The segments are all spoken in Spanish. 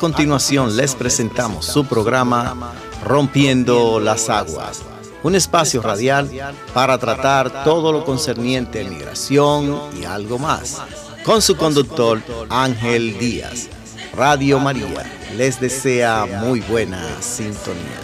Continuación les presentamos su programa Rompiendo las Aguas, un espacio radial para tratar todo lo concerniente a migración y algo más, con su conductor Ángel Díaz. Radio María les desea muy buena sintonía.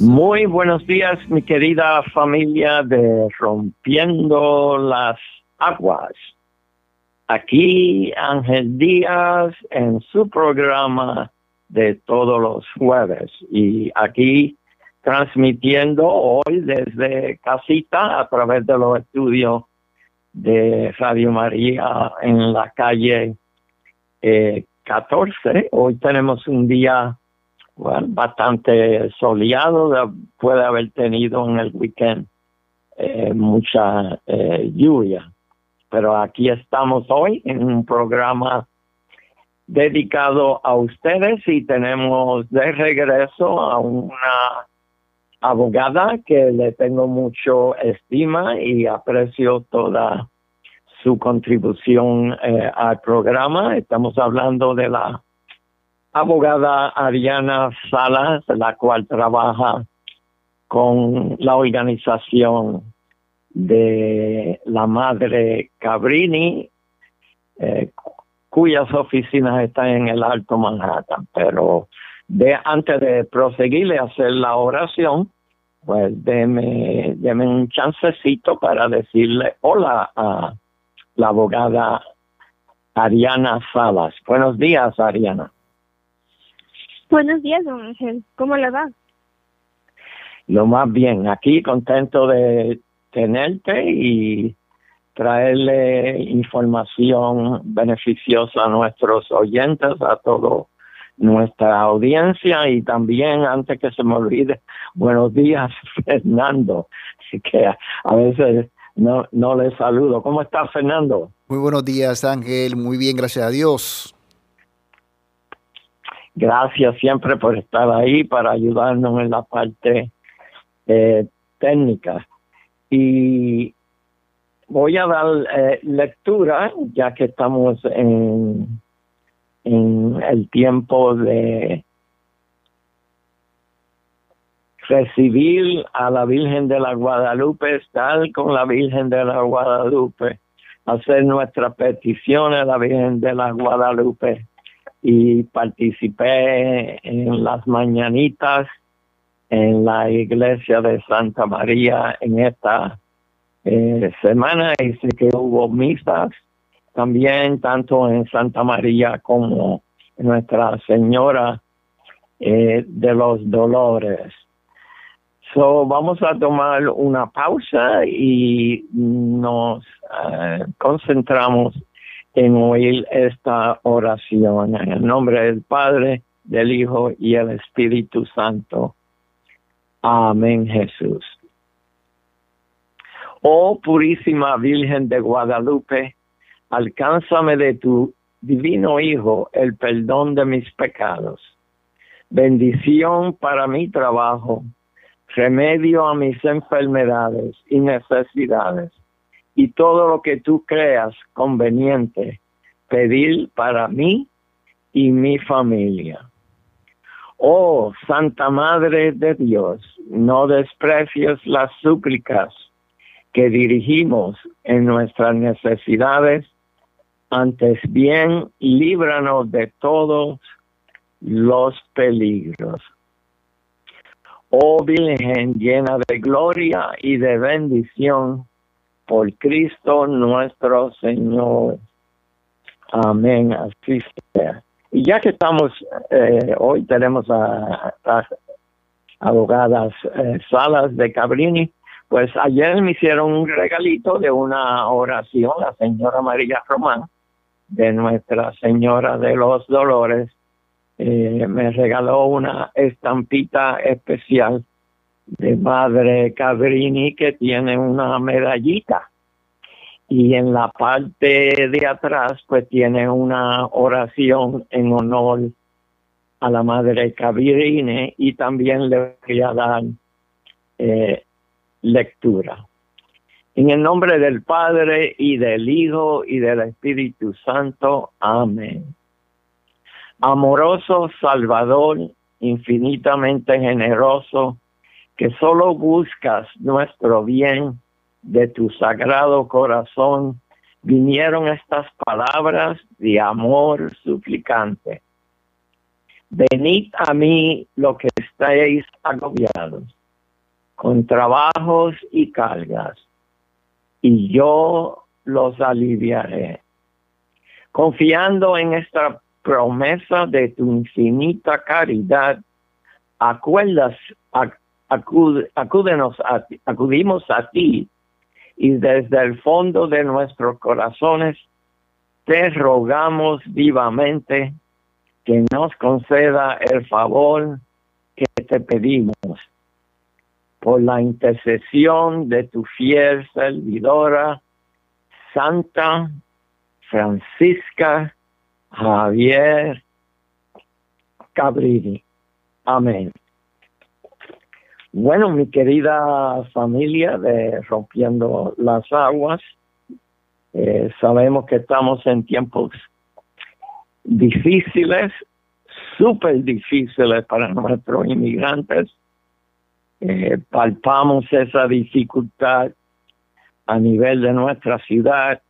Muy buenos días, mi querida familia de Rompiendo las Aguas. Aquí Ángel Díaz en su programa de todos los jueves. Y aquí transmitiendo hoy desde casita a través de los estudios de Radio María en la calle 14. Eh, hoy tenemos un día bastante soleado, puede haber tenido en el weekend eh, mucha eh, lluvia, pero aquí estamos hoy en un programa dedicado a ustedes y tenemos de regreso a una abogada que le tengo mucho estima y aprecio toda su contribución eh, al programa. Estamos hablando de la abogada Ariana Salas, la cual trabaja con la organización de la madre Cabrini, eh, cuyas oficinas están en el Alto Manhattan. Pero de, antes de proseguirle a hacer la oración, pues déme, un chancecito para decirle hola a la abogada Ariana Salas. Buenos días, Ariana. Buenos días, don Ángel. ¿Cómo le va? Lo más bien, aquí contento de tenerte y traerle información beneficiosa a nuestros oyentes, a todos nuestra audiencia y también, antes que se me olvide, buenos días, Fernando, que a veces no, no le saludo. ¿Cómo estás, Fernando? Muy buenos días, Ángel. Muy bien, gracias a Dios. Gracias siempre por estar ahí para ayudarnos en la parte eh, técnica. Y voy a dar eh, lectura, ya que estamos en en el tiempo de recibir a la Virgen de la Guadalupe, estar con la Virgen de la Guadalupe, hacer nuestra petición a la Virgen de la Guadalupe. Y participé en las mañanitas en la iglesia de Santa María en esta eh, semana. Y sé que hubo misas también tanto en Santa María como Nuestra Señora eh, de los Dolores. So, vamos a tomar una pausa y nos eh, concentramos en oír esta oración en el nombre del Padre, del Hijo y el Espíritu Santo. Amén, Jesús. Oh purísima Virgen de Guadalupe, alcánzame de tu divino Hijo el perdón de mis pecados, bendición para mi trabajo, remedio a mis enfermedades y necesidades, y todo lo que tú creas conveniente pedir para mí y mi familia. Oh Santa Madre de Dios, no desprecies las súplicas que dirigimos en nuestras necesidades Antes bien, líbranos de todos los peligros. Oh Virgen llena de gloria y de bendición, por Cristo nuestro Señor. Amén, así sea. Y ya que estamos, eh, hoy tenemos a las abogadas eh, Salas de Cabrini, pues ayer me hicieron un regalito de una oración, la señora María Román, de Nuestra Señora de los Dolores, eh, me regaló una estampita especial de Madre Cabrini que tiene una medallita y en la parte de atrás pues tiene una oración en honor a la Madre Cabrini y también le voy a dar eh, lectura. En el nombre del Padre y del Hijo y del Espíritu Santo. Amén. Amoroso Salvador, infinitamente generoso, que solo buscas nuestro bien de tu sagrado corazón, vinieron estas palabras de amor suplicante. Venid a mí lo que estáis agobiados, con trabajos y cargas, y yo los aliviaré. Confiando en esta promesa de tu infinita caridad, acuerdas, acúdenos a acudimos a ti y desde el fondo de nuestros corazones te rogamos vivamente que nos conceda el favor que te pedimos por la intercesión de tu fiel servidora, Santa Francisca Javier Cabrini. Amén. Bueno, mi querida familia de Rompiendo las Aguas, eh, sabemos que estamos en tiempos difíciles, súper difíciles para nuestros inmigrantes. Eh, palpamos esa dificultad a nivel de nuestra ciudad,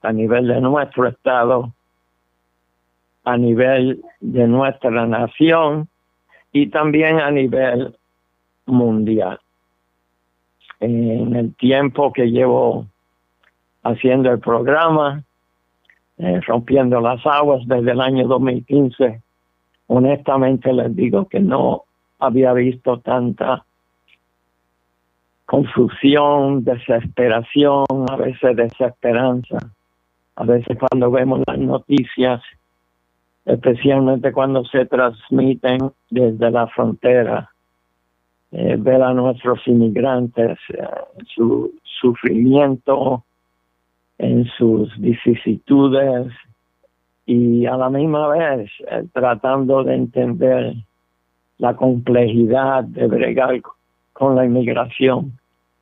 a nivel de nuestro estado, a nivel de nuestra nación y también a nivel mundial. En el tiempo que llevo haciendo el programa, eh, rompiendo las aguas desde el año 2015, honestamente les digo que no había visto tanta confusión, desesperación, a veces desesperanza. A veces cuando vemos las noticias especialmente cuando se transmiten desde la frontera. Eh, ver a nuestros inmigrantes, eh, su sufrimiento, en sus vicisitudes y a la misma vez eh, tratando de entender la complejidad de bregar con la inmigración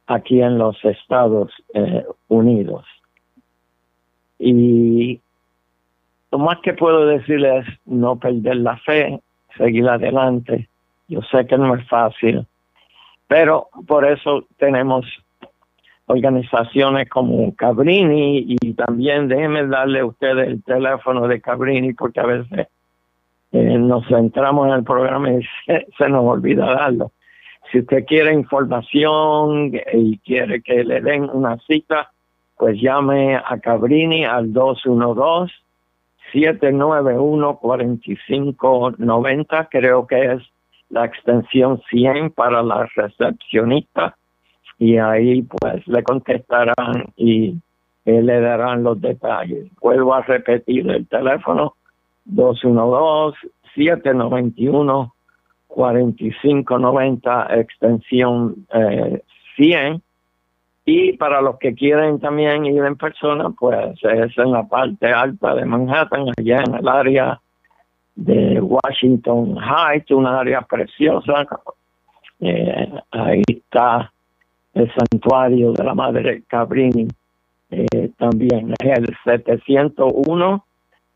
aquí en los Estados Unidos. Y lo más que puedo decirles es no perder la fe, seguir adelante. Yo sé que no es fácil, pero por eso tenemos organizaciones como Cabrini y también déjenme darle a ustedes el teléfono de Cabrini porque a veces eh, nos centramos en el programa y se, nos olvida darlo. Si usted quiere información y quiere que le den una cita, pues llame a Cabrini al 212 791-4590, creo que es la extensión 100 para la recepcionista y ahí pues le contestarán y le darán los detalles. Vuelvo a repetir el teléfono 212-791-4590, extensión eh, 100 y para los que quieren también ir en persona, pues es en la parte alta de Manhattan, allá en el área de Washington Heights, una área preciosa. Eh, ahí está el santuario de la Madre Cabrini. Eh, también es el 701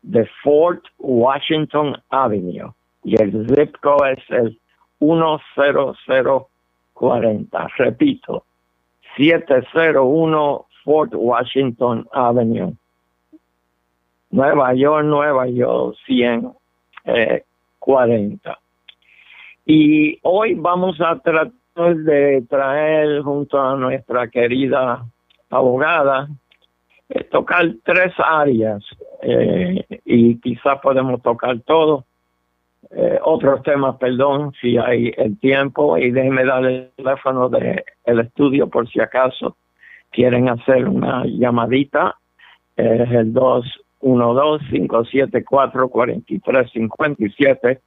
de Fort Washington Avenue y el zip code es el 10040. Repito, 701 Fort Washington Avenue. Nueva York, Nueva York 140. Y hoy vamos a tratar de traer junto a nuestra querida abogada, eh, tocar tres áreas eh, y quizás podemos tocar todo. Eh, otros temas, perdón, si hay el tiempo y déjenme dar el teléfono del el estudio por si acaso quieren hacer una llamadita. Es el 212-574-4357,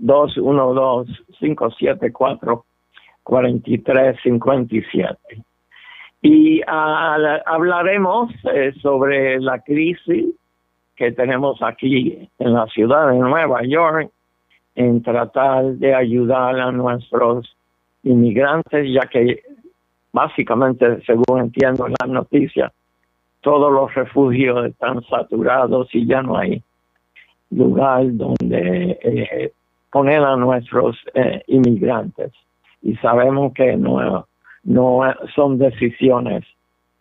212-574-4357. Y ah, hablaremos eh, sobre la crisis que tenemos aquí en la ciudad de Nueva York en tratar de ayudar a nuestros inmigrantes, ya que básicamente, según entiendo en las noticias, todos los refugios están saturados y ya no hay lugar donde eh, poner a nuestros eh, inmigrantes. Y sabemos que no, no son decisiones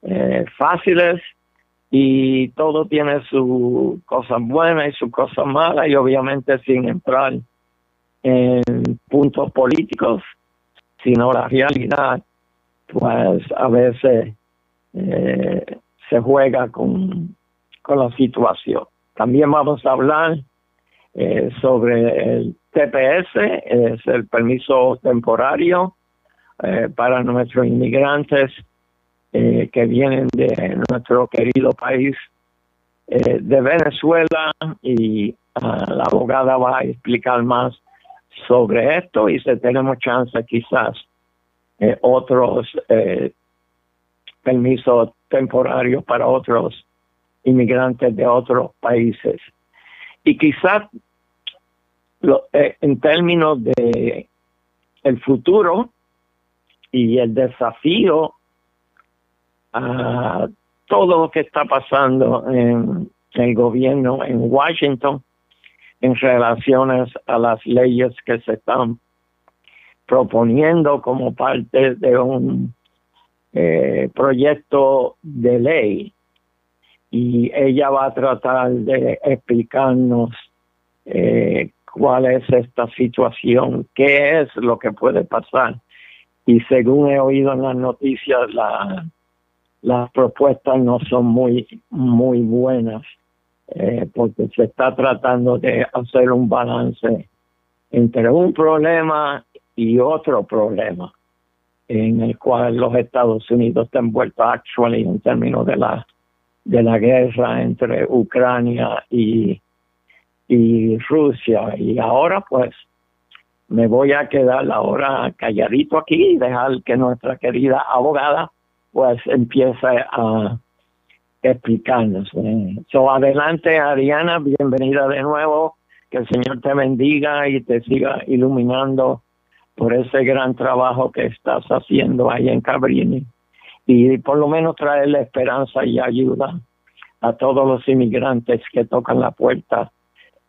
eh, fáciles y todo tiene sus cosas buenas y sus cosas malas y obviamente sin entrar en puntos políticos, sino la realidad, pues a veces eh, se juega con, con la situación. También vamos a hablar eh, sobre el TPS, es el permiso temporario eh, para nuestros inmigrantes que vienen de nuestro querido país de Venezuela y ah, la abogada va a explicar más sobre esto y si tenemos chance quizás eh, otros eh, permisos temporarios para otros inmigrantes de otros países. Y quizás lo, eh, en términos de el futuro y el desafío a todo lo que está pasando en el gobierno en Washington en relaciones a las leyes que se están proponiendo como parte de un eh, proyecto de ley y ella va a tratar de explicarnos eh, cuál es esta situación, qué es lo que puede pasar. Y según he oído en las noticias, la, las propuestas no son muy, muy buenas, eh, porque se está tratando de hacer un balance entre un problema y otro problema en el cual los Estados Unidos están envueltos actually en términos de la de la guerra entre Ucrania y, y Rusia. Y ahora pues me voy a quedar ahora calladito aquí y dejar que nuestra querida abogada pues empiece a Eh. So, adelante Ariana, bienvenida de nuevo, que el Señor te bendiga y te siga iluminando por ese gran trabajo que estás haciendo ahí en Cabrini y por lo menos traerle esperanza y ayuda a todos los inmigrantes que tocan la puerta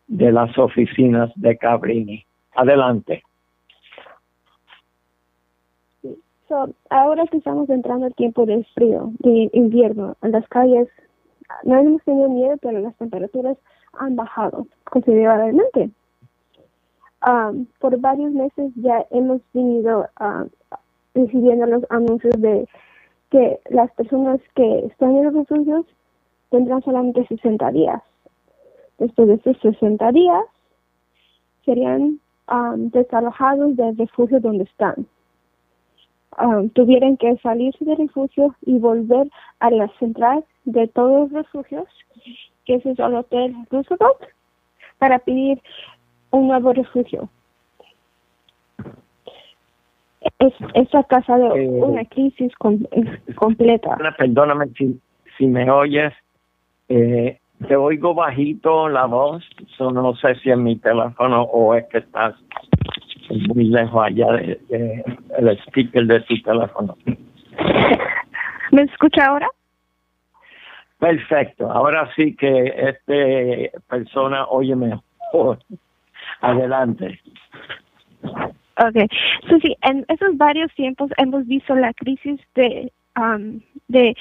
de las oficinas de Cabrini. Adelante. So, ahora que estamos entrando al tiempo de frío, de invierno, en las calles no hemos tenido miedo, pero las temperaturas han bajado considerablemente. Um, por varios meses ya hemos venido uh, recibiendo los anuncios de que las personas que están en los refugios tendrán solamente 60 días. Después de esos 60 días serían um, desalojados del refugio donde están. Um, tuvieran que salirse del refugio y volver a la central de todos los refugios, que es el Hotel Roosevelt, para pedir un nuevo refugio. Es, es ha causado Eh, una crisis com- completa. Perdóname si, si me oyes. Eh, te oigo bajito la voz, so no sé si es mi teléfono o es que estás muy lejos allá de, de- el speaker de tu teléfono. ¿Me escucha ahora? Perfecto, ahora sí que este persona oye mejor. Adelante. Okay, so, sí, en esos varios tiempos hemos visto la crisis de um, de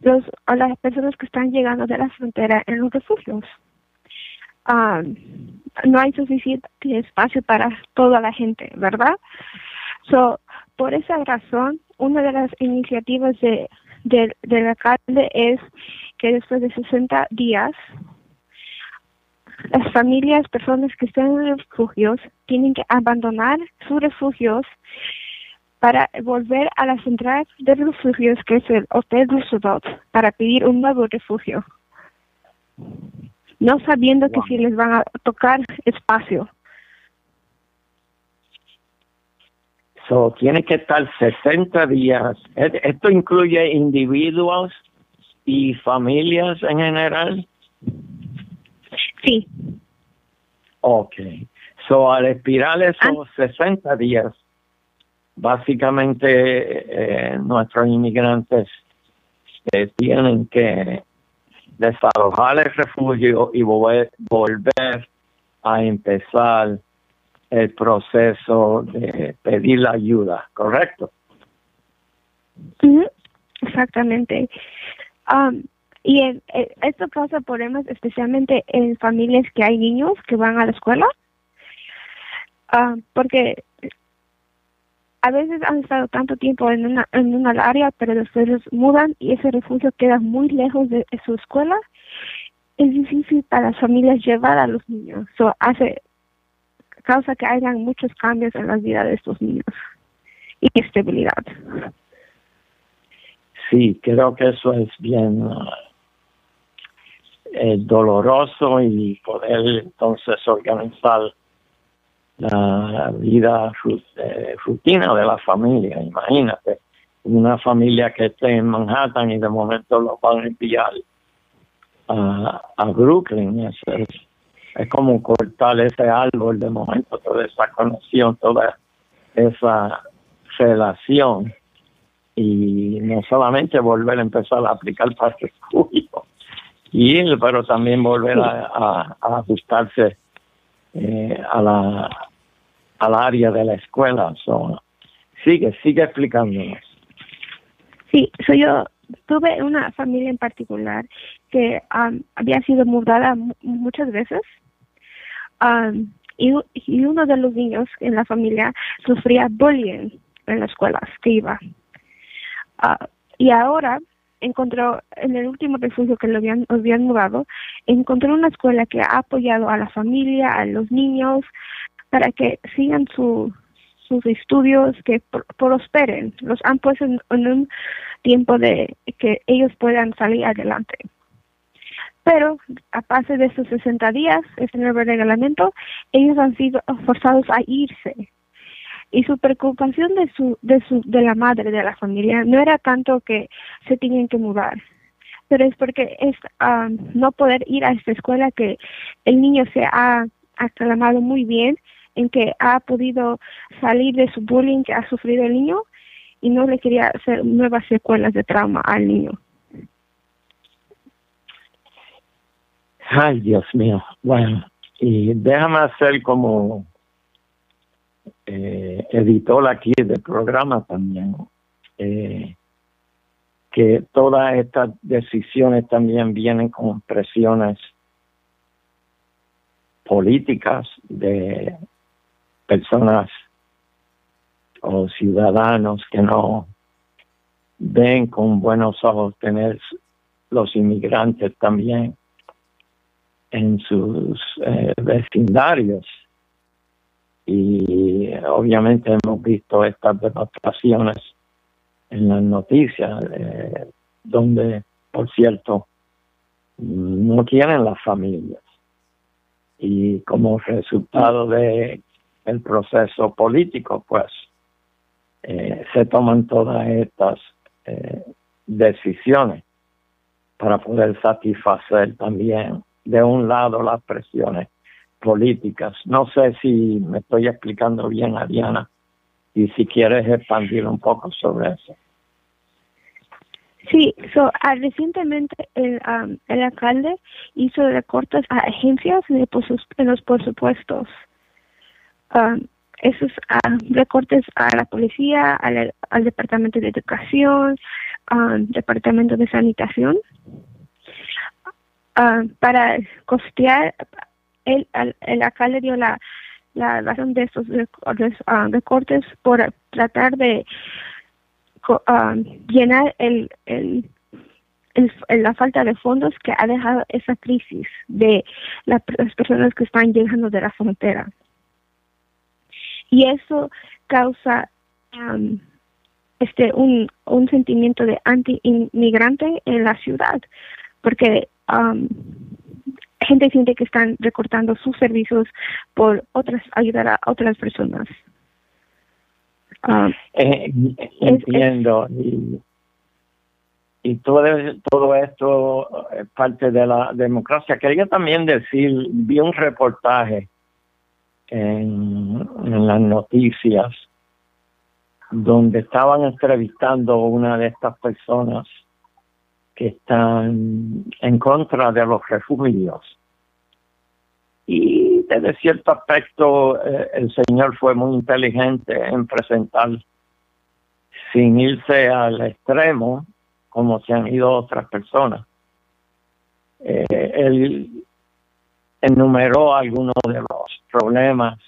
los a las personas que están llegando de la frontera en los refugios. Ah, no hay suficiente espacio para toda la gente, ¿verdad? So, por esa razón, una de las iniciativas de, de- del alcalde es que después de 60 días, las familias, personas que están en refugios, tienen que abandonar sus refugios para volver a la central de refugios, que es el Hotel Roosevelt, para pedir un nuevo refugio. No sabiendo que si les van a tocar espacio. So, tiene que estar 60 días. E- ¿Esto incluye individuos y familias en general? Sí, Ok. So, al expirar esos 60 días, básicamente eh, nuestros inmigrantes eh, tienen que desalojar el refugio y volver, a empezar el proceso de pedir la ayuda, ¿correcto? Exactamente. Am, y en- eh, esto causa problemas especialmente en familias que hay niños que van a la escuela, porque a veces han estado tanto tiempo en una, en una área, pero después los mudan y ese refugio queda muy lejos de, su escuela. Es difícil para las familias llevar a los niños. So, hace causa que hayan muchos cambios en la vida de estos niños y estabilidad. Sí, creo que eso es bien eh, doloroso y poder entonces organizar la vida eh, rutina de la familia. Imagínate, una familia que esté en Manhattan y de momento lo van a enviar a, a Brooklyn. Es, es, es como cortar ese árbol de momento, toda esa conexión, toda esa relación y no solamente volver a empezar a aplicar para el refugio y él, pero también volver a ajustarse eh, a la al área de la escuela. So, sigue, sigue explicándonos. Sí, so yo tuve una familia en particular que am, había sido mudada mu- muchas veces am, y, y uno de los niños en la familia sufría bullying en las escuelas que iba. Ah, y ahora encontró, en el último refugio que lo habían, lo habían mudado, encontró una escuela que ha apoyado a la familia, a los niños, para que sigan su, sus estudios, que pr- prosperen. Los han puesto en, un tiempo de que ellos puedan salir adelante. Pero a base de esos 60 días, este nuevo reglamento, ellos han sido forzados a irse. Y su preocupación de su, de su, de la madre de la familia no era tanto que se tienen que mudar, pero es porque es ah, no poder ir a esta escuela que el niño se ha aclamado muy bien en que ha podido salir de su bullying que ha sufrido el niño y no le quería hacer nuevas secuelas de trauma al niño. Ay, Dios mío. Bueno, y déjame hacer como eh, editor aquí del programa también, eh, que todas estas decisiones también vienen con presiones políticas de personas o ciudadanos que no ven con buenos ojos tener los inmigrantes también en sus eh, vecindarios. Y obviamente hemos visto estas demostraciones en las noticias, eh, donde, por cierto, no quieren las familias. Y como resultado de el proceso político, pues eh, se toman todas estas eh, decisiones para poder satisfacer también de un lado las presiones políticas. No sé si me estoy explicando bien, Ariana, y si quieres expandir un poco sobre eso. Sí, so, ah, recientemente el, am, el alcalde hizo recortes a agencias de presus- en los presupuestos. Esos ah, recortes a la policía, al, al departamento de educación, al departamento de sanitación, para costear él, acá le dio la, razón de estos recortes, ah, recortes por tratar de ah, llenar el, el, la falta de fondos que ha dejado esa crisis de la- las personas que están llegando de la frontera. Y eso causa am, este un, un sentimiento de anti-inmigrante en la ciudad, porque am, gente siente que están recortando sus servicios por otras ayudar a otras personas. Am, Eh, entiendo. Y, y todo, todo esto es parte de la democracia. Quería también decir, vi un reportaje en, en las noticias donde estaban entrevistando a una de estas personas que están en contra de los refugios. Y desde cierto aspecto eh, el señor fue muy inteligente en presentar sin irse al extremo como se han ido otras personas. Eh, él enumeró algunos de los problemas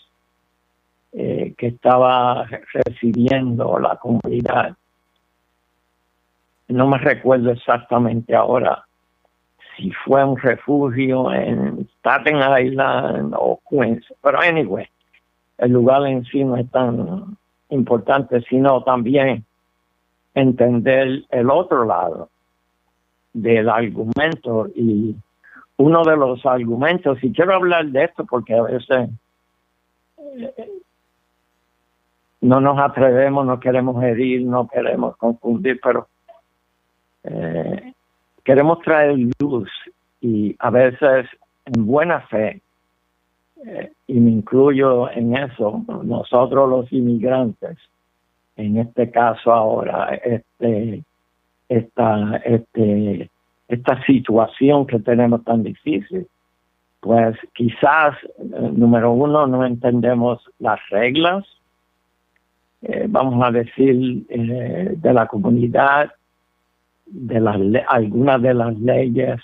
eh, que estaba recibiendo la comunidad. No me recuerdo exactamente ahora si fue un refugio en Staten Island o Queens, pero anyway, el lugar en sí no es tan importante, sino también entender el otro lado del argumento. Y uno de los argumentos, y quiero hablar de esto porque a veces eh, no nos atrevemos, no queremos herir, no queremos confundir, pero eh, queremos traer luz y a veces en buena fe, eh, y me incluyo en eso, nosotros los inmigrantes, en este caso ahora, este, esta, este, esta situación que tenemos tan difícil, pues quizás, eh, número uno, no entendemos las reglas, vamos a decir, de la comunidad, de las algunas de las leyes,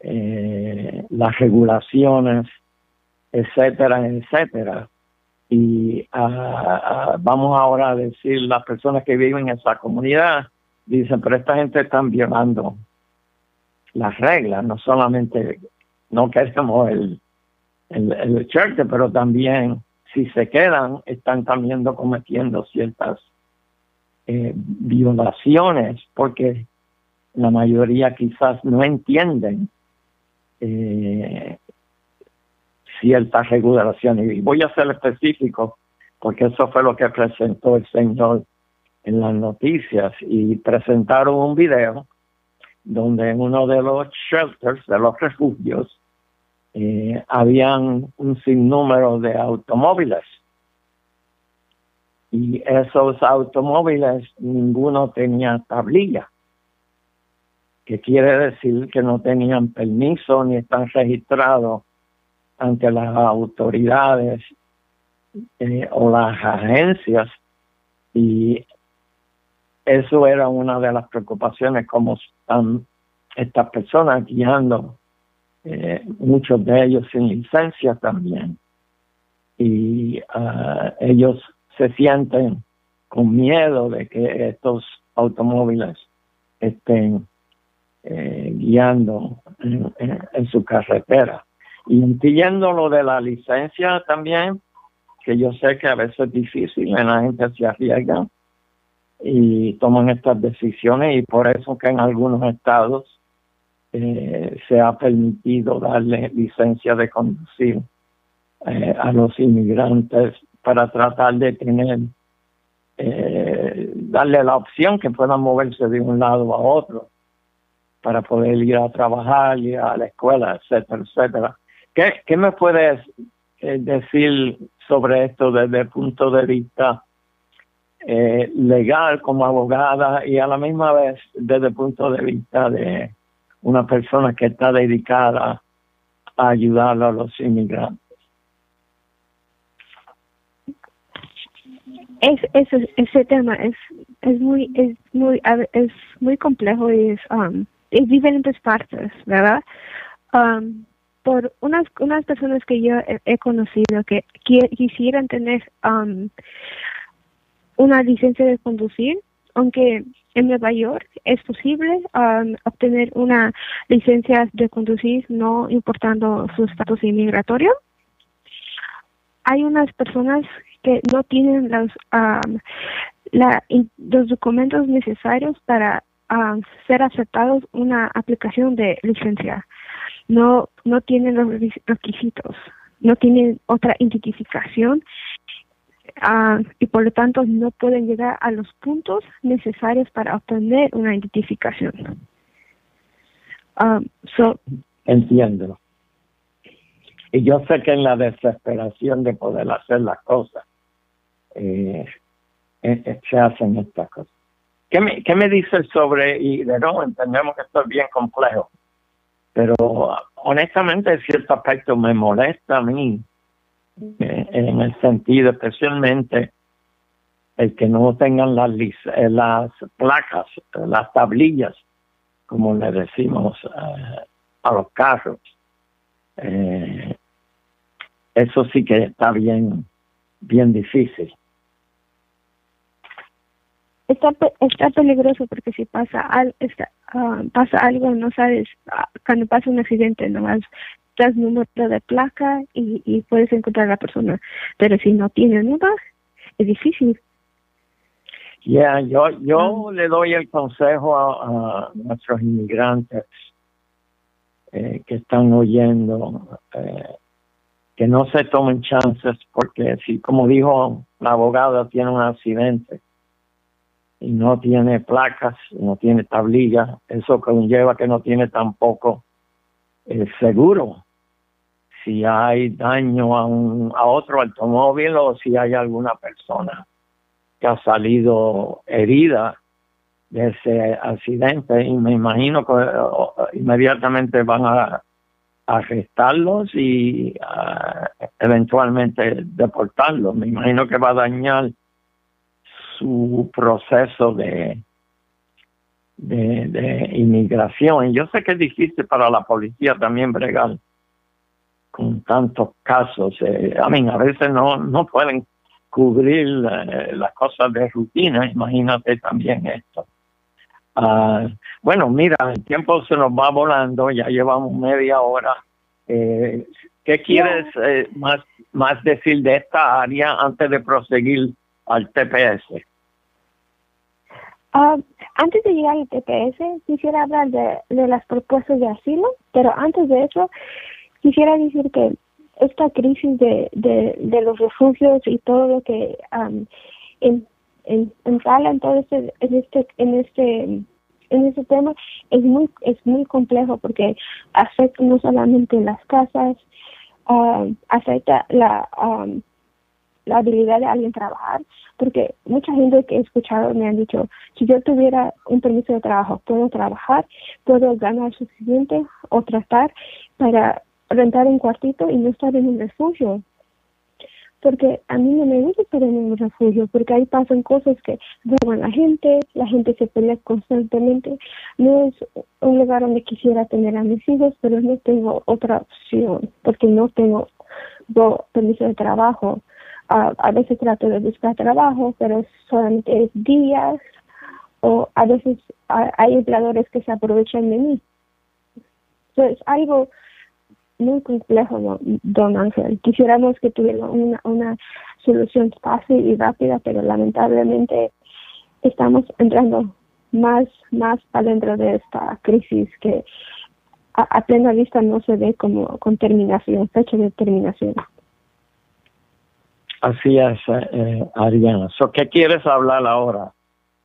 eh, las regulaciones, etcétera, etcétera. Y ah, ah, vamos ahora a decir, las personas que viven en esa comunidad dicen, pero esta gente están violando las reglas, no solamente no queremos el, el, el charter, pero también si se quedan, están también cometiendo ciertas eh, violaciones, porque la mayoría quizás no entienden eh, ciertas regulaciones. Y voy a ser específico, porque eso fue lo que presentó el señor en las noticias y presentaron un video donde en uno de los shelters, de los refugios, eh, habían un sinnúmero de automóviles. Y esos automóviles, ninguno tenía tablilla, que quiere decir que no tenían permiso ni están registrados ante las autoridades eh, o las agencias. Y eso era una de las preocupaciones, como están estas personas guiando, eh, muchos de ellos sin licencia también. Y ah, ellos se sienten con miedo de que estos automóviles estén eh, guiando en, su carretera. Y entiendo lo de la licencia también, que yo sé que a veces es difícil, la gente se arriesga y toman estas decisiones y por eso que en algunos estados eh, se ha permitido darle licencia de conducir eh, a los inmigrantes para tratar de tener eh, darle la opción que puedan moverse de un lado a otro para poder ir a trabajar, ir a la escuela, etcétera, etcétera. ¿Qué, qué me puedes eh, decir sobre esto desde el punto de vista eh, legal como abogada y a la misma vez desde el punto de vista de una persona que está dedicada a ayudar a los inmigrantes? Es, ese, ese tema es, es muy, es muy, es muy complejo y es, um, es diferentes partes, ¿verdad? Um, por unas unas personas que yo he, he conocido que qui- quisieran tener um, una licencia de conducir, aunque en Nueva York es posible um, obtener una licencia de conducir no importando su estatus inmigratorio. Hay unas personas que no tienen los, um, la, los documentos necesarios para ser aceptados una aplicación de licencia. No, no tienen los requis- requisitos, no tienen otra identificación y por lo tanto no pueden llegar a los puntos necesarios para obtener una identificación. Um, so, Entiendo. Y yo sé que en la desesperación de poder hacer las cosas, eh, eh, eh, se hacen estas cosas. ¿Qué me, ¿Qué me dices sobre, nuevo entendemos que esto es bien complejo, pero honestamente en cierto aspecto me molesta a mí, eh, en el sentido especialmente el que no tengan las, las placas, las tablillas, como le decimos a los carros. Eh, eso sí que está bien, bien difícil. Está está peligroso porque si pasa al, está, ah, pasa algo no sabes ah, cuando pasa un accidente nomás das número de placa y, y puedes encontrar a la persona. Pero si no tiene nada es difícil. Ya, yo, yo le doy el consejo a, a nuestros inmigrantes eh, que están oyendo eh, que no se tomen chances porque si, como dijo la abogada, tiene un accidente no tiene placas, no tiene tablilla, eso conlleva que no tiene tampoco el seguro. Si hay daño a, un, a otro automóvil o si hay alguna persona que ha salido herida de ese accidente y me imagino que uh, inmediatamente van a, arrestarlos y uh, eventualmente deportarlos. Me imagino que va a dañar su proceso de, de, de inmigración. Y yo sé que es difícil para la policía también bregar con tantos casos. Eh, a mí, a veces no, no pueden cubrir eh, las cosas de rutina, imagínate también esto. Ah, bueno, mira, el tiempo se nos va volando, ya llevamos media hora. Eh, ¿Qué quieres eh, más, más decir de esta área antes de proseguir al TPS? Ah, antes de llegar al TPS quisiera hablar de, de las propuestas de asilo pero antes de eso quisiera decir que esta crisis de, de, de los refugios y todo lo que um, en, en, en todo este en este en este en este tema es muy es muy complejo porque afecta no solamente las casas um, afecta la um, la habilidad de alguien trabajar porque mucha gente que he escuchado me han dicho si yo tuviera un permiso de trabajo puedo trabajar puedo ganar suficiente o tratar para rentar un cuartito y no estar en un refugio. Porque a mí no me gusta estar en un refugio, porque ahí pasan cosas que roban a la gente, la gente se pelea constantemente. No es un lugar donde quisiera tener a mis hijos, pero no tengo otra opción, porque no tengo permiso de trabajo. Ah, a veces trato de buscar trabajo, pero solamente es días, o a veces hay empleadores que se aprovechan de mí. Entonces, algo muy complejo, don, Ángel. Quisiéramos que tuviera una, una solución fácil y rápida, pero lamentablemente estamos entrando más, más adentro de esta crisis que a, a plena vista no se ve como con terminación, fecha de terminación. Así es, eh, Ariana. So, ¿Qué quieres hablar ahora?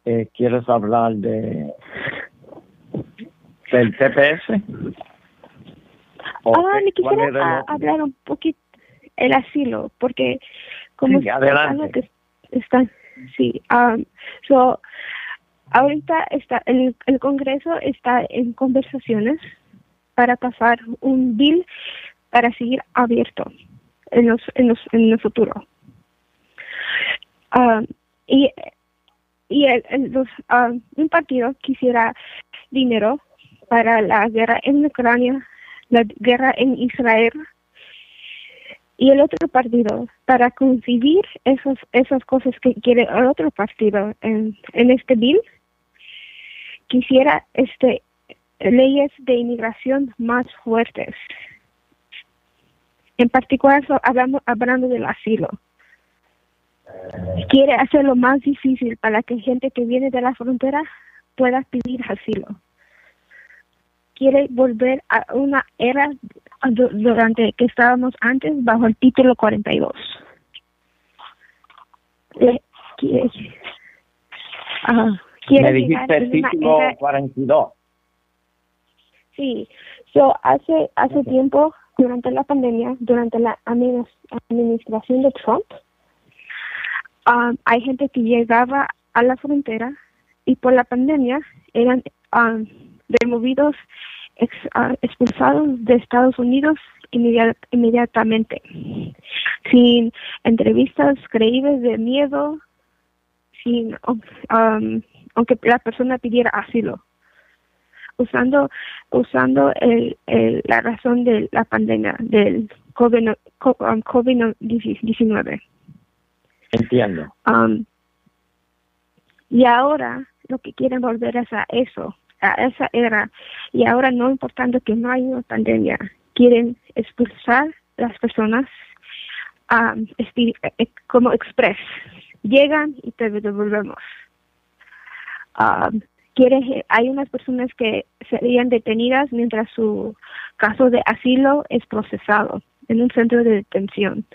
Eh, ¿Quieres hablar de del TPS? ¿O Ah, me quisiera hablar un poquito el asilo, porque como Sí, adelante. que están, sí, um, so, ahorita está el, el Congreso está en conversaciones para pasar un bill para seguir abierto en los en los en el futuro. Um, y y el, el- los, um, un partido quisiera dinero para la guerra en Ucrania la guerra en Israel y el otro partido para concebir esas esas cosas que quiere el otro partido en, en este bill quisiera este leyes de inmigración más fuertes. En particular hablamos hablando del asilo quiere hacerlo más difícil para que gente que viene de la frontera pueda pedir asilo quiere volver a una era du- durante que estábamos antes bajo el título 42. Le- quiere, quiere Me dijiste una título era- 42. Sí, so, hace hace tiempo, durante la pandemia, durante la adminis- administración de Trump, um, hay gente que llegaba a la frontera y por la pandemia eran um, removidos, ah, expulsados de Estados Unidos inmediat- inmediatamente, sin entrevistas creíbles de miedo, sin um, aunque la persona pidiera asilo usando usando el, la razón de la pandemia del COVID, co- um, COVID-19. Entiendo. Um, y ahora lo que quieren volver es a eso, a esa era. Y ahora no importando que no hay una pandemia, quieren expulsar las personas um, esti- eh, como express. Llegan y te devolvemos. Um, hay unas personas que serían detenidas mientras su caso de asilo es procesado en un centro de detención.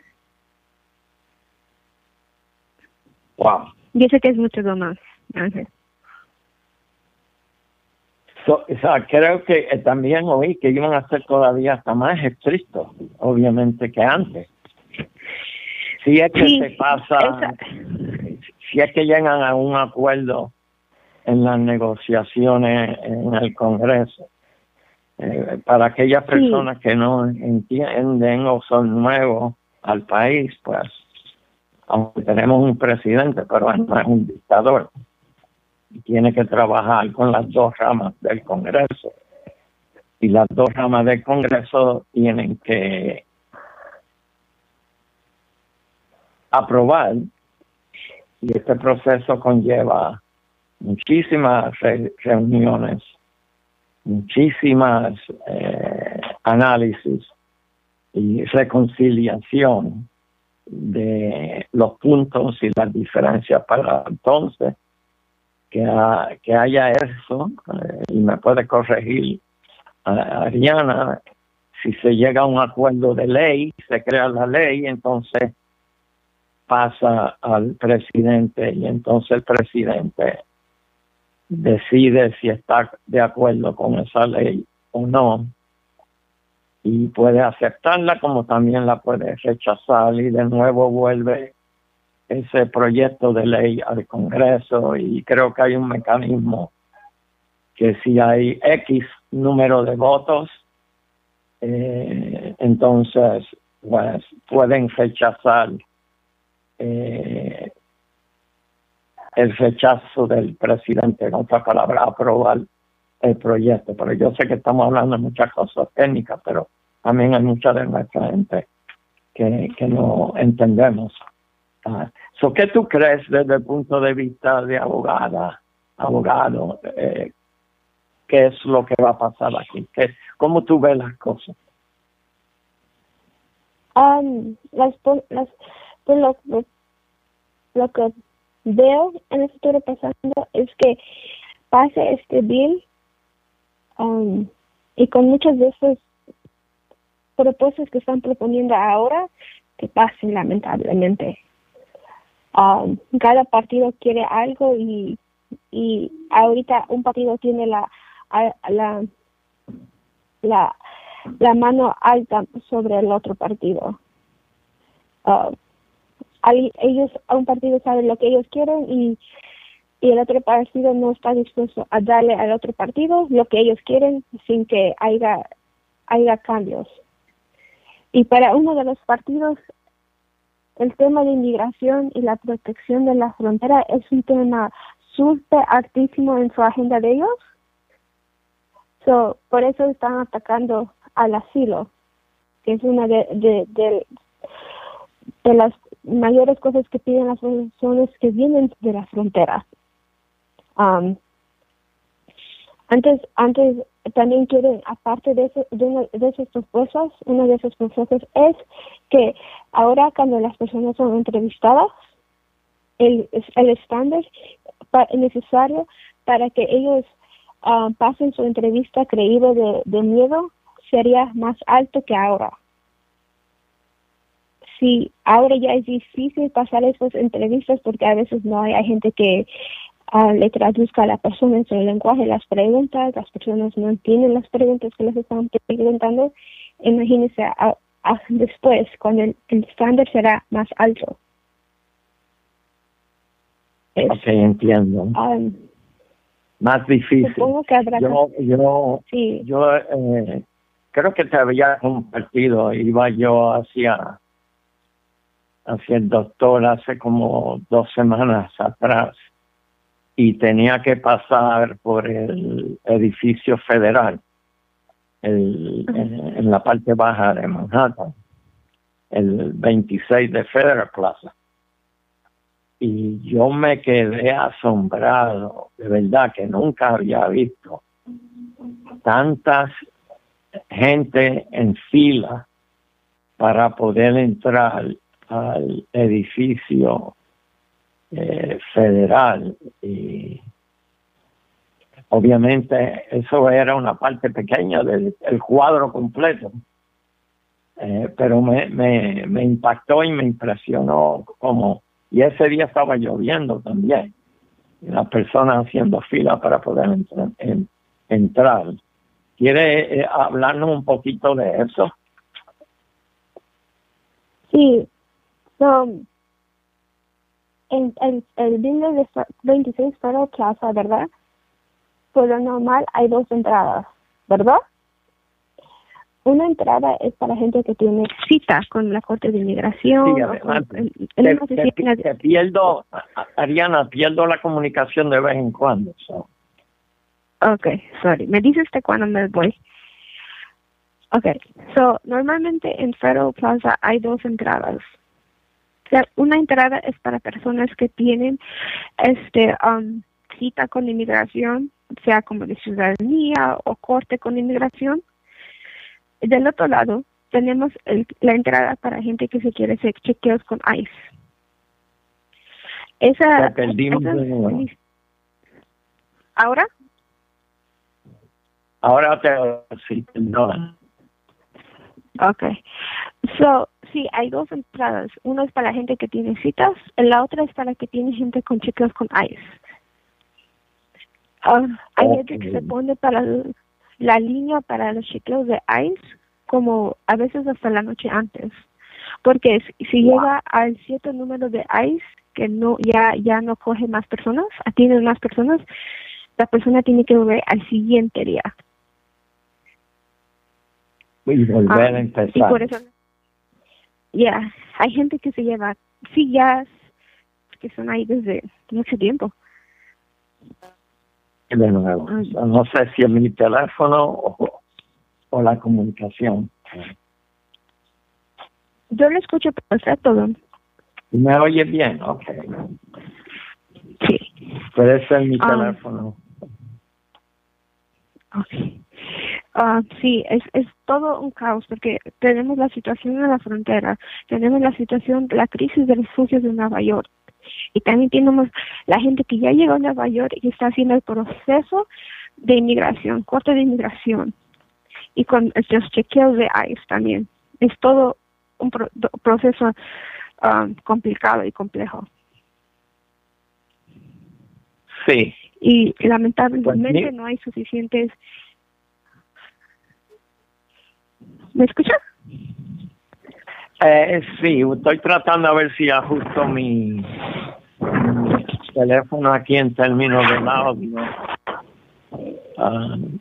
Wow. Yo sé que es mucho más, Ángel. So- o sea, creo que eh, también oí que iban a ser todavía hasta más estrictos, obviamente, que antes. Si es que Sí, se pasa, esa- si es que llegan a un acuerdo en las negociaciones en el Congreso, eh, para aquellas Sí. personas que no entienden o son nuevos al país, pues, aunque tenemos un presidente, pero él no es un dictador. Y tiene que trabajar con las dos ramas del Congreso. Y las dos ramas del Congreso tienen que aprobar. Y este proceso conlleva muchísimas re- reuniones, muchísimas eh, análisis y reconciliación de los puntos y las diferencias para entonces que, que haya eso eh, y me puede corregir a- Ariana si se llega a un acuerdo de ley se crea la ley entonces pasa al presidente y entonces el presidente decide si está de acuerdo con esa ley o no y puede aceptarla como también la puede rechazar y de nuevo vuelve ese proyecto de ley al Congreso. Y creo que hay un mecanismo que si hay X número de votos, eh, entonces pues pueden rechazar eh, el rechazo del presidente, en otras palabras, aprobar el proyecto. Pero yo sé que estamos hablando de muchas cosas técnicas, pero también hay mucha de nuestra gente que, que no entendemos. Ah, so, ¿Qué tú crees desde el punto de vista de abogada, abogado? Eh, ¿Qué es lo que va a pasar aquí? ¿Qué, ¿Cómo tú ves las cosas? Um, las, las, pues lo que veo en el futuro pasando es que pase este bill um, y con muchas de esas propuestas que están proponiendo ahora que pasen lamentablemente. Um, cada partido quiere algo y, y ahorita un partido tiene la, la, la, la mano alta sobre el otro partido. Uh, ellos, un partido sabe lo que ellos quieren y, y el otro partido no está dispuesto a darle al otro partido lo que ellos quieren sin que haya, haya cambios. Y para uno de los partidos, el tema de inmigración y la protección de la frontera es un tema súper altísimo en su agenda de ellos. So, por eso están atacando al asilo, que es una de, de, de, las mayores cosas que piden las personas que vienen de la frontera. Um, antes, antes también quieren, aparte de, eso, de, una, de esas propuestas, una de esas propuestas es que ahora cuando las personas son entrevistadas, el, el estándar pa- necesario para que ellos ah, pasen su entrevista creíble de, miedo sería más alto que ahora. Sí, ahora ya es difícil pasar esas entrevistas porque a veces no hay gente que le traduzca a la persona en su lenguaje las preguntas, las personas no entienden las preguntas que les están preguntando. Imagínense a- a- después, cuando el, el estándar será más alto. Es, Ok, entiendo. um, Más difícil. supongo que habrá Yo, yo, sí, yo eh, creo que te había compartido, iba yo hacia, hacia el doctor hace como dos semanas atrás y tenía que pasar por el edificio federal el, en, en la parte baja de Manhattan, el 26 de Federal Plaza. Y yo me quedé asombrado, de verdad que nunca había visto tantas gente en fila para poder entrar al edificio eh, federal y obviamente eso era una parte pequeña del el cuadro completo Eh, pero me, me, me impactó y me impresionó como y ese día estaba lloviendo también las personas haciendo fila para poder entrar, en- entrar. ¿Quiere eh, hablarnos un poquito de eso? sí. So, el, el building de Fa- 26 Federal Plaza, ¿verdad? Por lo normal hay dos entradas, ¿verdad? Una entrada es para gente que tiene cita con la Corte de Inmigración. Sí, o además, con- en- en Te, una te- oficina de- te pierdo, Ariana, pierdo la comunicación de vez en cuando. so. Okay, sorry. Me dices de cuándo me voy. Okay, so normalmente en Federal Plaza hay dos entradas. Una entrada es para personas que tienen este um, cita con inmigración, sea como de ciudadanía o corte con inmigración. Del otro lado tenemos el- la entrada para gente que se quiere hacer chequeos con ICE. Esa, Te perdimos esa- de nuevo. ¿Ahora? Ahora te sí, perdona. Okay. So, sí, hay dos entradas. Una es para la gente que tiene citas, y la otra es para que tiene gente con chequeos con ICE. Ah, hay gente que se pone para la línea para los chequeos de ICE como a veces hasta la noche antes. Porque si, si Wow. llega al cierto número de ICE que no ya ya no coge más personas, atiende más personas, la persona tiene que volver al siguiente día. Y volver Ah, a Y empezar. por eso, ya, hay gente que se lleva sillas que son ahí desde mucho tiempo. de nuevo. No sé si es mi teléfono o, o la comunicación. Yo lo escucho perfecto, don. ¿Me oye bien? Ok. Sí. Puede ser mi Ah. teléfono. Okay. Ah, sí, es, es todo un caos porque tenemos la situación en la frontera, tenemos la situación, la crisis de refugios de Nueva York y también tenemos la gente que ya llegó a Nueva York y está haciendo el proceso de inmigración, corte de inmigración y con los chequeos de ICE también. Es todo un pro- proceso ah, complicado y complejo. Sí. y lamentablemente Pues, no hay suficientes. ¿Me escucha? Eh, sí, estoy tratando a ver si ajusto mi, mi teléfono aquí en términos del audio. An-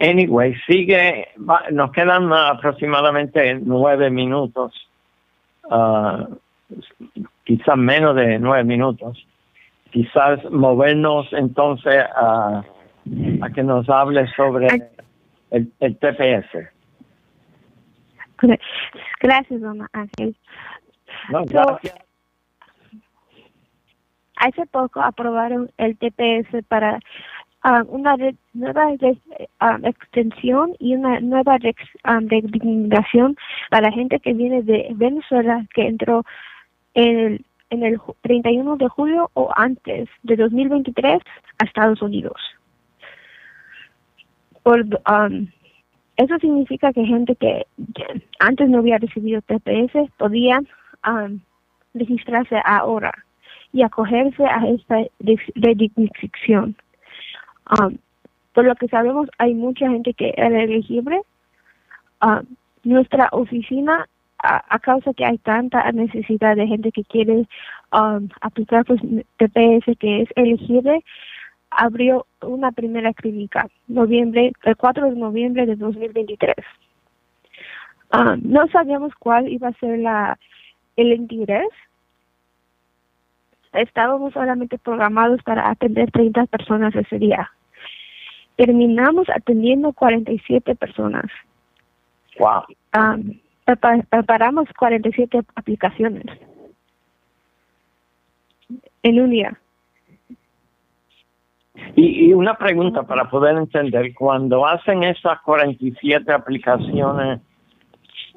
Anyway, sigue, nos quedan aproximadamente nueve minutos, ah, quizás menos de nueve minutos. quizás movernos entonces a, a que nos hable sobre el, el TPS. Gracias, don Ángel. No, So, gracias. Hace poco aprobaron el TPS para ah, una re- nueva re- ah, extensión y una nueva ah, designación para gente que viene de Venezuela que entró en el, en el ju- 31 de julio o antes de 2023 a Estados Unidos. Por, um, eso significa que gente que, antes no había recibido TPS podía um, registrarse ahora y acogerse a esta redignificación. Um, por lo que sabemos, hay mucha gente que era elegible. Um, nuestra oficina, a, a causa que hay tanta necesidad de gente que quiere um, aplicar pues, TPS que es elegible, abrió una primera clínica noviembre el 4 de noviembre de 2023. Um, no sabíamos cuál iba a ser la el interés estábamos solamente programados para atender 30 personas ese día. Terminamos atendiendo 47 personas. Wow. Am, prepa- preparamos 47 aplicaciones en un día. Y, y una pregunta para poder entender, cuando hacen esas 47 aplicaciones,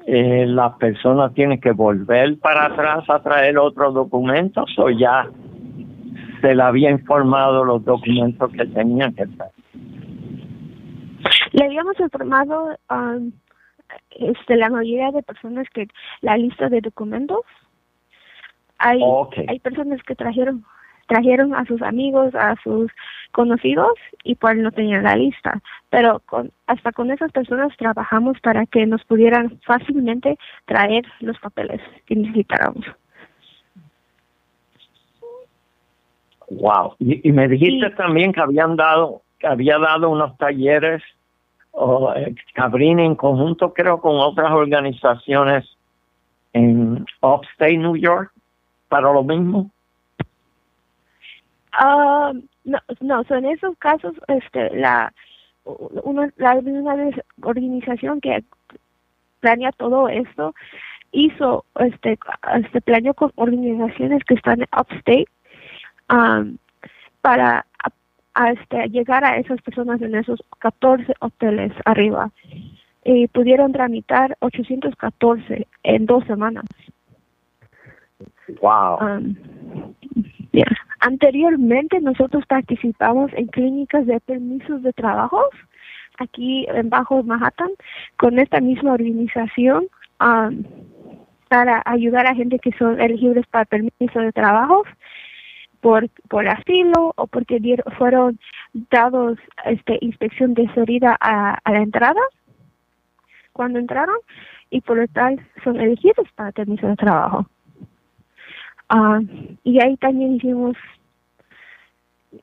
eh, ¿las personas tienen que volver para atrás a traer otros documentos o ya se le había informado los documentos que tenían que traer? Le habíamos informado am, este, la mayoría de personas que la lista de documentos. Hay, hay personas que trajeron trajeron a sus amigos, a sus conocidos y pues no tenían la lista. Pero con, hasta con esas personas trabajamos para que nos pudieran fácilmente traer los papeles que necesitáramos. Wow. Y, y me dijiste Sí. también que habían dado, que había dado unos talleres o Cabrini en conjunto, creo, con otras organizaciones en Upstate New York para lo mismo. Ah, no, no, so en esos casos, este, la, una, la des- organización que planea todo esto hizo, este, este planeó con organizaciones que están upstate um, para a- a, este, llegar a esas personas en esos 14 hoteles arriba y pudieron tramitar 814 en dos semanas. Wow. Um, Anteriormente nosotros participamos en clínicas de permisos de trabajos aquí en Bajo Manhattan con esta misma organización um, para ayudar a gente que son elegibles para permiso de trabajos por por asilo o porque fueron dados este inspección de salida a, a la entrada cuando entraron y por lo tal son elegibles para permiso de trabajo. Ah, y ahí también hicimos,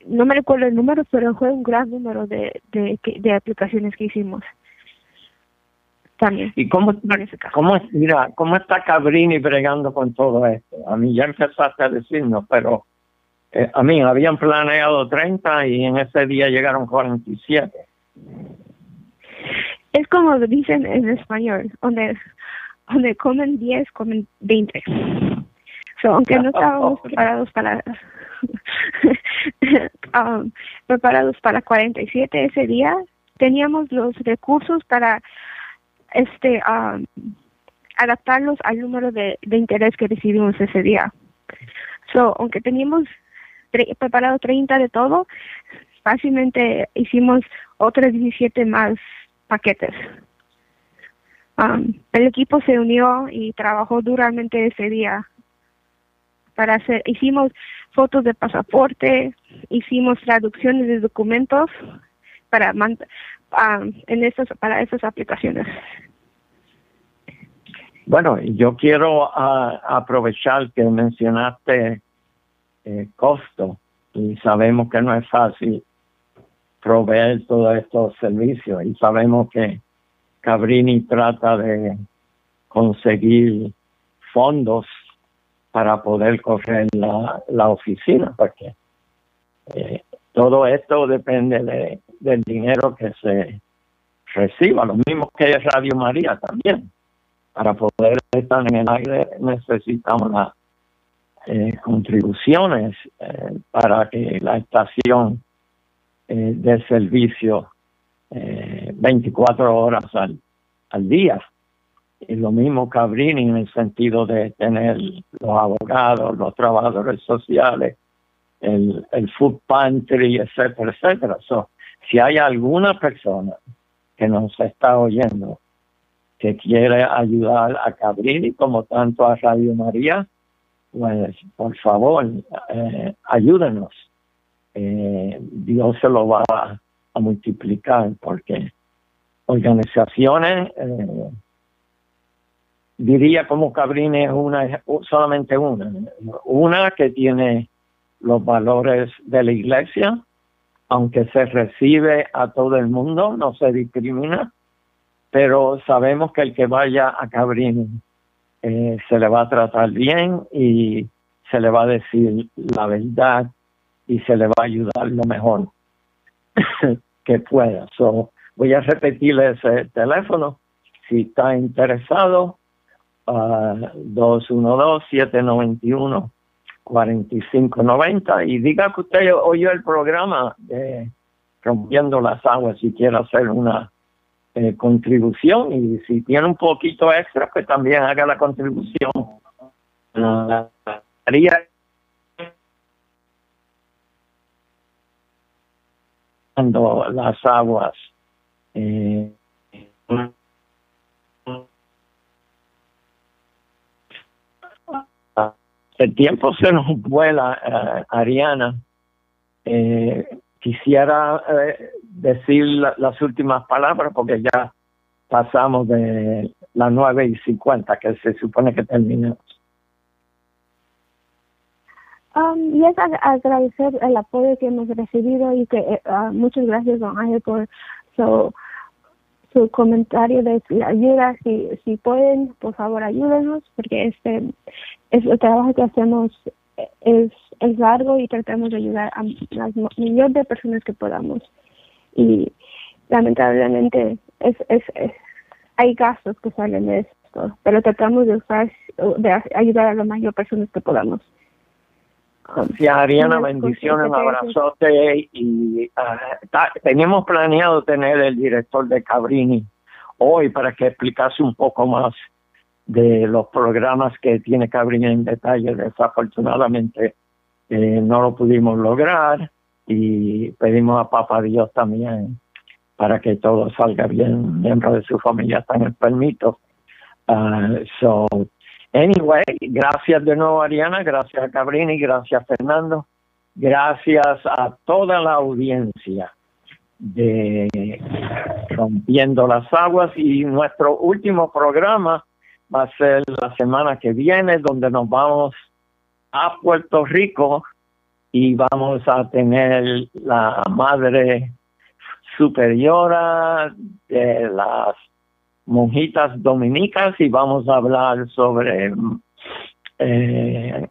no me recuerdo el número, pero fue un gran número de, de, aplicaciones que hicimos. También. ¿Y cómo, cómo, mira, cómo está Cabrini bregando con todo esto? A mí ya empezaste a decirnos, pero eh, a mí habían planeado 30 y en ese día llegaron 47. Es como dicen en español, donde, donde comen 10, comen 20. So, aunque no estábamos preparados para um, preparados para 47 ese día, teníamos los recursos para este um, adaptarlos al número de, de interés que recibimos ese día. So, aunque teníamos tre- preparado 30 de todo, fácilmente hicimos otros 17 más paquetes. Um, el equipo se unió y trabajó duramente ese día para hacer, hicimos fotos de pasaporte, hicimos traducciones de documentos para um, en esas para esas aplicaciones. Bueno, yo quiero ah, aprovechar que mencionaste eh, costo y sabemos que no es fácil proveer todos estos servicios y sabemos que Cabrini trata de conseguir fondos para poder correr la, la oficina porque todo esto depende de, del dinero que se reciba, lo mismo que Radio María también. Para poder estar en el aire necesitamos las eh, contribuciones eh, para que la estación eh, dé servicio eh, 24 horas al, al día. Y lo mismo Cabrini en el sentido de tener los abogados, los trabajadores sociales, el, el food pantry, etcétera, etcétera. So, si hay alguna persona que nos está oyendo que quiere ayudar a Cabrini como tanto a Radio María, pues por favor, eh, ayúdenos. Eh, Dios se lo va a, multiplicar porque organizaciones, eh, diría como Cabrini es una, solamente una, una que tiene los valores de la iglesia, aunque se recibe a todo el mundo, no se discrimina, pero sabemos que el que vaya a Cabrini eh, se le va a tratar bien y se le va a decir la verdad y se le va a ayudar lo mejor que pueda. So, voy a repetirle ese teléfono. Si está interesado, uh, 212-791-4590 y diga que usted oyó el programa de Rompiendo las Aguas si quiere hacer una eh, contribución. Y si tiene un poquito extra, pues también haga la contribución. Uh, haría las aguas eh, el tiempo se nos vuela, eh, Ariana. Eh, quisiera eh, decir la- las últimas palabras porque ya pasamos de las nueve y cincuenta que se supone que terminamos. Um, y es ag- agradecer el apoyo que hemos recibido y que ah, muchas gracias, don Ángel, por su, su comentario de ayuda. Si, si pueden, por favor, ayúdenos, porque este es el trabajo que hacemos es, es largo y tratamos de ayudar a las millones de personas que podamos. Y lamentablemente es, es, es- hay gastos que salen de esto, pero tratamos de usar, de ayudar a la mayor personas que podamos. Sí, Ariana, Unas bendiciones, un cositas que- abrazote y ta- teníamos planeado tener el director de Cabrini hoy para que explicase un poco más de los programas que tiene Cabrini en detalle. Desafortunadamente eh, no lo pudimos lograr y pedimos a Papá Dios también para que todo salga bien, miembros de su familia están enfermitos. Ah, so, Anyway, gracias de nuevo Ariana, gracias a Cabrini, gracias Fernando, gracias a toda la audiencia de Rompiendo las Aguas. Y nuestro último programa va a ser la semana que viene donde nos vamos a Puerto Rico y vamos a tener la madre superiora de las monjitas dominicas y vamos a hablar sobre eh,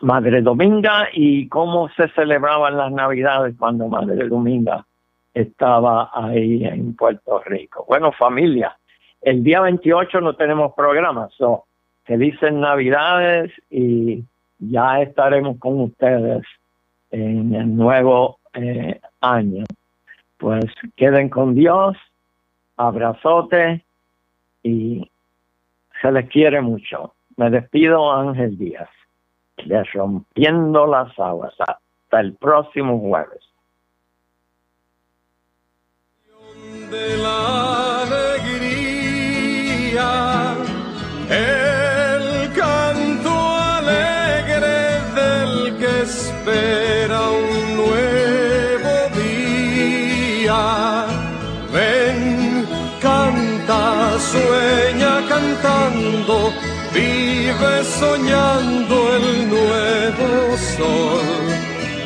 Madre Dominga y cómo se celebraban las Navidades cuando Madre Dominga estaba ahí en Puerto Rico. Bueno, familia, el día 28 no tenemos programa, so felices Navidades y ya estaremos con ustedes en el nuevo eh, año. Pues queden con Dios, abrazote y se les quiere mucho. Me despido, Ángel Díaz, de Rompiendo las Aguas. Hasta el próximo jueves. Soñando el nuevo sol.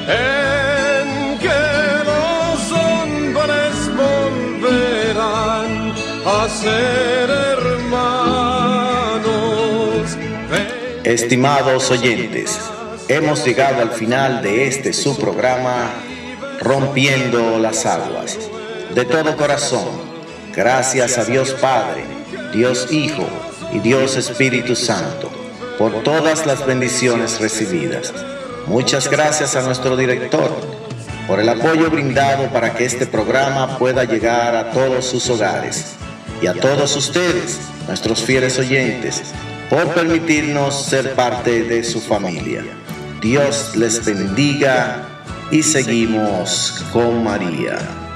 En que los hombres volverán a ser Estimados oyentes, hemos llegado al final de este su programa Rompiendo las Aguas. De todo corazón, gracias a Dios Padre, Dios Hijo y Dios Espíritu Santo por todas las bendiciones recibidas. Muchas gracias a nuestro director por el apoyo brindado para que este programa pueda llegar a todos sus hogares y a todos ustedes, nuestros fieles oyentes, por permitirnos ser parte de su familia. Dios les bendiga y seguimos con María.